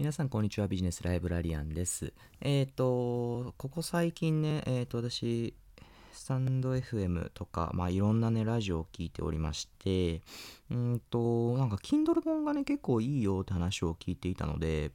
皆さん、こんにちは。ビジネスライブラリアンです。えっ、ー、と、ここ最近ね、えっ、ー、と、私、スタンド FM とか、まあ、いろんなね、ラジオを聞いておりまして、うんと、なんか、Kindle 本がね、結構いいよって話を聞いていたので、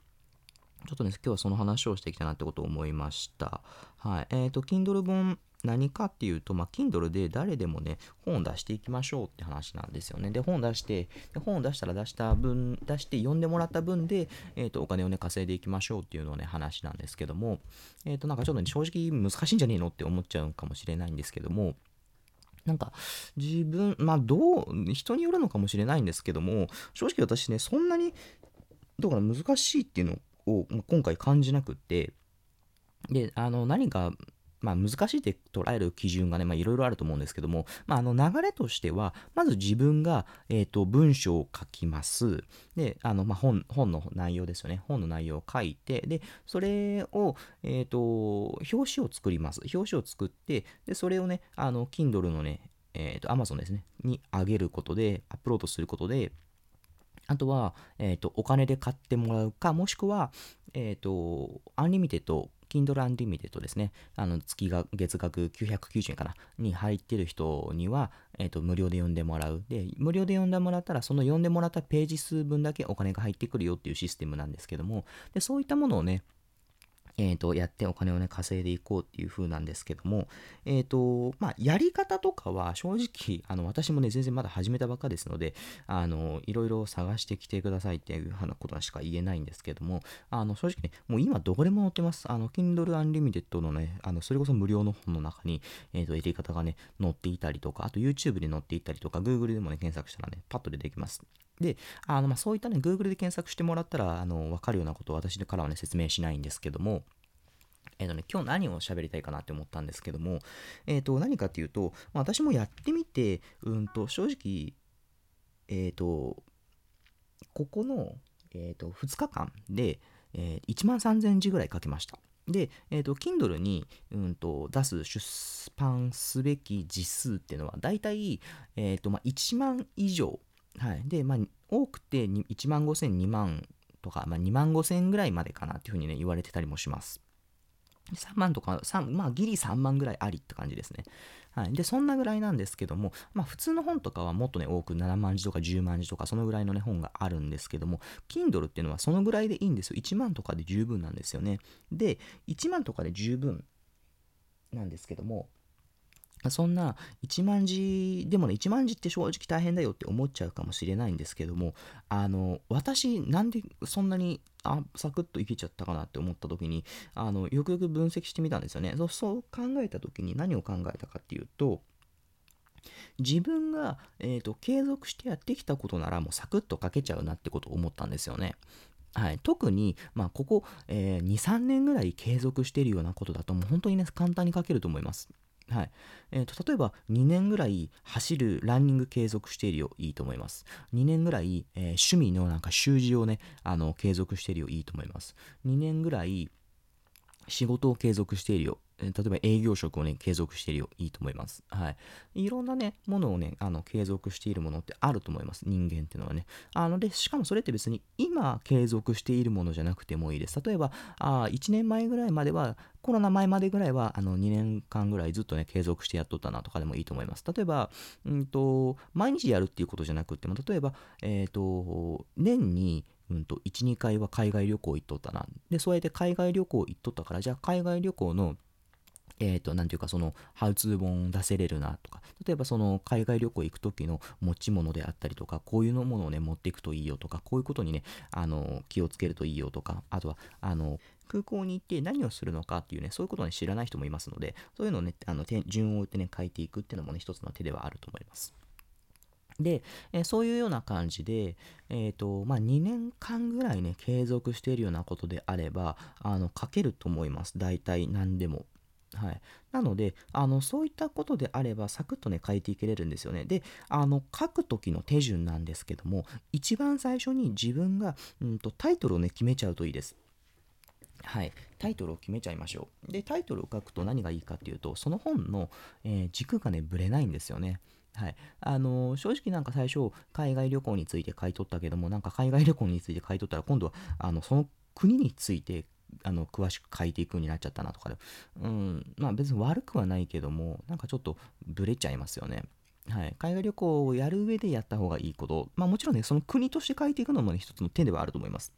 ちょっとね、今日はその話をしていきたいなってことを思いました。はい。えっ、ー、と、Kindle 本、何かっていうと、まあ、Kindle で誰でもね、本を出していきましょうって話なんですよね。で、本を出して、で本を出したら出した分、出して読んでもらった分で、えっ、ー、と、お金をね、稼いでいきましょうっていうのをね、話なんですけども、えっ、ー、と、なんかちょっとね、正直難しいんじゃねえのって思っちゃうかもしれないんですけども、なんか、自分、まあ、どう、人によるのかもしれないんですけども、正直私ね、そんなに、どうかな、難しいっていうのを今回感じなくって、で、あの、何かまあ、難しいって捉える基準がね、まあ、いろいろあると思うんですけども、まあ、あの流れとしては、まず自分が、えーと、文章を書きます。で、あの、まあ、本、本の内容ですよね。本の内容を書いて、で、それを、えっ、ー、と、表紙を作ります。表紙を作って、で、それをね、あの、Kindle のね、えっ、ー、と、Amazon ですね、に上げることで、アップロードすることで、あとは、えっ、ー、と、お金で買ってもらうか、もしくは、えっ、ー、と、アンリミテッド Kindle Unlimited ですね、あの月が月額990円かな、に入ってる人には、えっ、ー、と、無料で読んでもらう。で、無料で読んでもらったら、その読んでもらったページ数分だけお金が入ってくるよっていうシステムなんですけども、でそういったものをね、えー、と、やってお金をね、稼いでいこうっていう風なんですけども、えっ、ー、と、まあ、やり方とかは正直、あの、私もね、全然まだ始めたばっかですので、あの、いろいろ探してきてくださいっていうふうなことしか言えないんですけども、あの、正直ね、もう今どこでも載ってます。あの、Kindle Unlimited のね、あの、それこそ無料の本の中に、えっ、ー、と、やり方がね、載っていたりとか、あと YouTube で載っていたりとか、Google でもね、検索したらね、パッと出てきます。で、あのまあ、そういったね、Google で検索してもらったら、あの、わかるようなことを私からはね、説明しないんですけども、えっ、ー、とね、今日何を喋りたいかなって思ったんですけども、えっ、ー、と、何かっていうと、私もやってみて、うんと、正直、えっ、ー、と、ここの、えっ、と、2日間で、えー、1万3000字ぐらい書けました。で、えっ、と、Kindle に、うんと、出す出版すべき字数っていうのは、だいたい、えっ、と、まあ、1万以上。はい。で、まあ、多くて1万5000、2万とか、まあ、2万5000ぐらいまでかなっていうふうにね、言われてたりもします。3万とか、3まあ、ギリ3万ぐらいありって感じですね。はい。で、そんなぐらいなんですけども、まあ、普通の本とかはもっとね、多く7万字とか10万字とか、そのぐらいのね、本があるんですけども、Kindle っていうのはそのぐらいでいいんですよ。1万とかで十分なんですよね。で、1万とかで十分なんですけども、そんな1万字、でもね、1万字って正直大変だよって思っちゃうかもしれないんですけども、あの、私、なんでそんなに、あ、サクッといけちゃったかなって思った時に、あの、よくよく分析してみたんですよね。そうそう考えた時に何を考えたかっていうと、自分が、えーと、継続してやってきたことならもうサクッと書けちゃうなってことを思ったんですよね。はい、特に、まあ、ここ、えー、2、3年ぐらい継続しているようなことだと、もう本当にね、簡単に書けると思います。はいえーと、例えば2年ぐらい走るランニング継続しているよいいと思います。2年ぐらい、えー、趣味のなんか習字をねあの継続しているよいいと思います。2年ぐらい仕事を継続しているよ例えば営業職をね、継続しているよ、いいと思います。はい。いろんなね、ものをね、あの、継続しているものってあると思います。人間っていうのはね。あの、で、しかもそれって別に今継続しているものじゃなくてもいいです。例えば、あ1年前ぐらいまでは、コロナ前までぐらいは、あの、2年間ぐらいずっとね、継続してやっとったなとかでもいいと思います。例えば、うんと、毎日やるっていうことじゃなくても、例えば、えっ、ー、と、年に、うんと、1、2回は海外旅行行っとったな。で、そうやって海外旅行行っとったから、じゃあ海外旅行のえっ、ー、と、なんていうか、その、ハウツー本出せれるなとか、例えばその、海外旅行行く時の持ち物であったりとか、こういうのものをね、持っていくといいよとか、こういうことにね、あの、気をつけるといいよとか、あとは、あの、空港に行って何をするのかっていうね、そういうことを、ね、知らない人もいますので、そういうのをね、あの順を追ってね、書いていくっていうのもね、一つの手ではあると思います。で、えー、そういうような感じで、え、ー、と、まあ、2年間ぐらいね、継続しているようなことであれば、あの、書けると思います。大体何でも。はい。なので、あの、そういったことであれば、サクッとね、書いていけれるんですよね。で、あの、書く時の手順なんですけども、一番最初に自分が、うんと、タイトルをね、決めちゃうといいです。はい、タイトルを決めちゃいましょう。で、タイトルを書くと何がいいかっていうと、その本の、えー、軸がね、ぶれないんですよね。はい。あのー、正直なんか最初、海外旅行について書いとったけども、なんか海外旅行について書いとったら、今度は、あの、その国についてあの詳しく書いていくようになっちゃったなとかで、うん、まあ別に悪くはないけども、なんかちょっとブレちゃいますよね。はい、海外旅行をやる上でやった方がいいこと、まあ、もちろんね、その国として書いていくのも、ね、一つの手ではあると思います。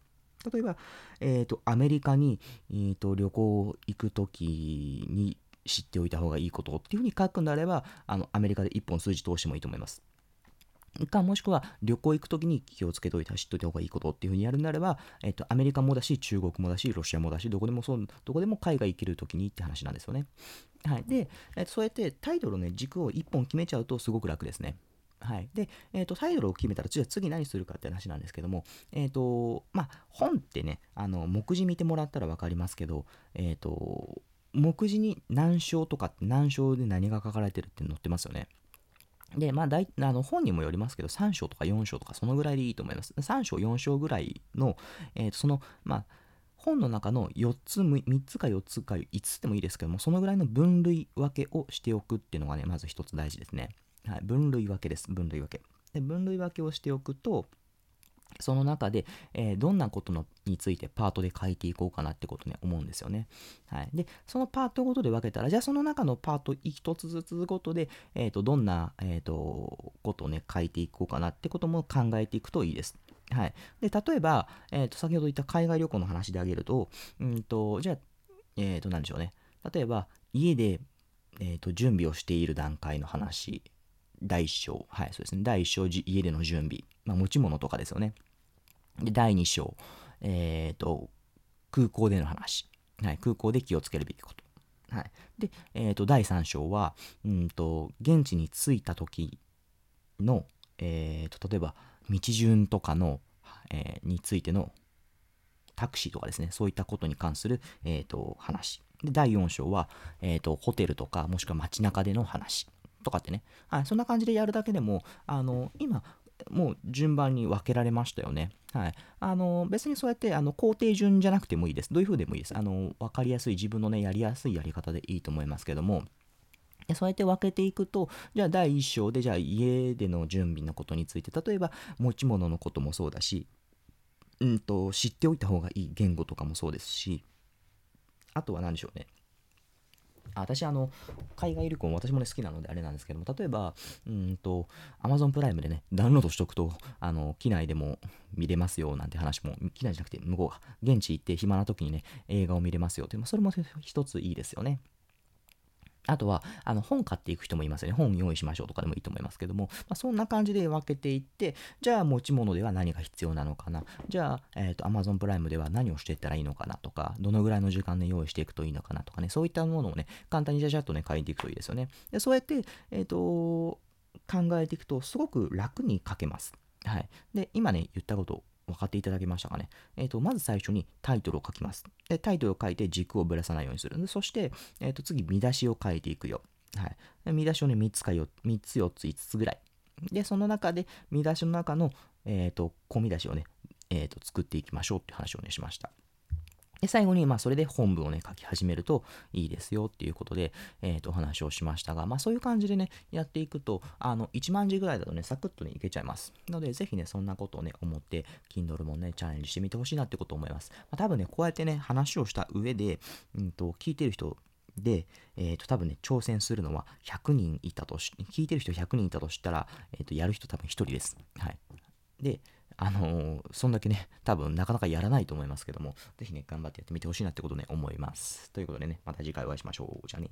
例えば、えーと、アメリカに、えーと、旅行行くときに知っておいた方がいいことっていうふうに書くんであれば、あのアメリカで一本数字通してもいいと思います。かもしくは旅行行くときに気をつけておいた知っておいた方がいいことっていうふうにやるんであれば、えっと、アメリカもだし、中国もだし、ロシアもだし、どこでもそう、どこでも海外行けるときにって話なんですよね。はい。で、えっと、そうやってタイトルのね、軸を1本決めちゃうとすごく楽ですね。はい。で、えっ、と、タイトルを決めたら、じゃあ次何するかって話なんですけども、えっ、と、まあ、本ってね、あの、目次見てもらったら分かりますけど、えっ、と、目次に難章とかって難章で何が書かれてるって載ってますよね。で、まあ大、あの本にもよりますけど、3章とか4章とかそのぐらいでいいと思います。3章、4章ぐらいの、えー、とその、まあ、本の中の4つ、3つか4つか5つでもいいですけども、そのぐらいの分類分けをしておくっていうのがね、まず一つ大事ですね。はい、分類分けです。分類分け。で分類分けをしておくと、その中で、えー、どんなことのについてパートで書いていこうかなってことね、思うんですよね。はい。で、そのパートごとで分けたら、じゃあその中のパート一つずつごとで、えっ、ー、と、どんな、えっ、ー、と、ことをね、書いていこうかなってことも考えていくといいです。はい。で、例えば、えっ、と、先ほど言った海外旅行の話であげると、うんと、じゃあ、えっ、と、何でしょうね。例えば、家で、えっ、と、準備をしている段階の話、第1章、はい、そうですね。第1章、家での準備、まあ、持ち物とかですよね。で、第2章、えっ、ー、と、空港での話。はい、空港で気をつけるべきこと。はい。で、えっ、ー、と、第3章は、うんと、現地に着いた時の、えっ、ー、と、例えば、道順とかの、えについてのタクシーとかですね、そういったことに関する、えっ、と、話。で、第4章は、えっ、と、ホテルとか、もしくは街中での話。とかってね、はい、そんな感じでやるだけでも、あの、今、もう順番に分けられましたよね。はい。あの、別にそうやって、あの、工程順じゃなくてもいいです。どういう風でもいいです。あの、分かりやすい、自分のね、やりやすいやり方でいいと思いますけども、そうやって分けていくと、じゃあ第1章で、じゃあ家での準備のことについて、例えば持ち物のこともそうだし、うんと、知っておいた方がいい言語とかもそうですし、あとは何でしょうね。私、あの、海外旅行も私もね、好きなのであれなんですけども、例えば、うんと、Amazon プライムでね、ダウンロードしとくと、あの、機内でも見れますよなんて話も、機内じゃなくて、向こうが、現地行って暇な時にね、映画を見れますよという、まあ、それも一ついいですよね。あとは、あの、本買っていく人もいますよね。本用意しましょうとかでもいいと思いますけども、まあ、そんな感じで分けていって、じゃあ持ち物では何が必要なのかな。じゃあ、えっ、ー、と、Amazon プライムでは何をしていったらいいのかなとか、どのぐらいの時間で用意していくといいのかなとかね、そういったものをね、簡単にじゃじゃっとね、書いていくといいですよね。で、そうやって、えっ、ー、と、考えていくと、すごく楽に書けます。はい。で、今ね、言ったこと分かっていただけましたかね？えっ、ー、と、まず最初にタイトルを書きます。で、タイトルを書いて軸をぶらさないようにする。でそして、えっ、ー、と、次、見出しを書いていくよ。はい。見出しをね、3つか4、3つ、4つ、5つぐらい。で、その中で、見出しの中の、えっ、ー、と、小見出しをね、えっ、と、作っていきましょうっていう話をね、しました。で、最後に、まあ、それで本文をね、書き始めるといいですよっていうことで、えっ、ー、と、お話をしましたが、まあ、そういう感じでね、やっていくと、あの、1万字ぐらいだとね、サクッとね、いけちゃいます。ので、ぜひね、そんなことをね、思って、Kindle もね、チャレンジしてみてほしいなってことを思います。まあ、多分ね、こうやってね、話をした上で、うんと、聞いてる人で、えー、と多分ね、挑戦するのは100人いたとし、聞いてる人100人いたとしたら、えー、とやる人多分1人です。はい。で、あのー、そんだけね、多分なかなかやらないと思いますけども、ぜひね、頑張ってやってみてほしいなってことね、思います。ということでね、また次回お会いしましょう。じゃあね。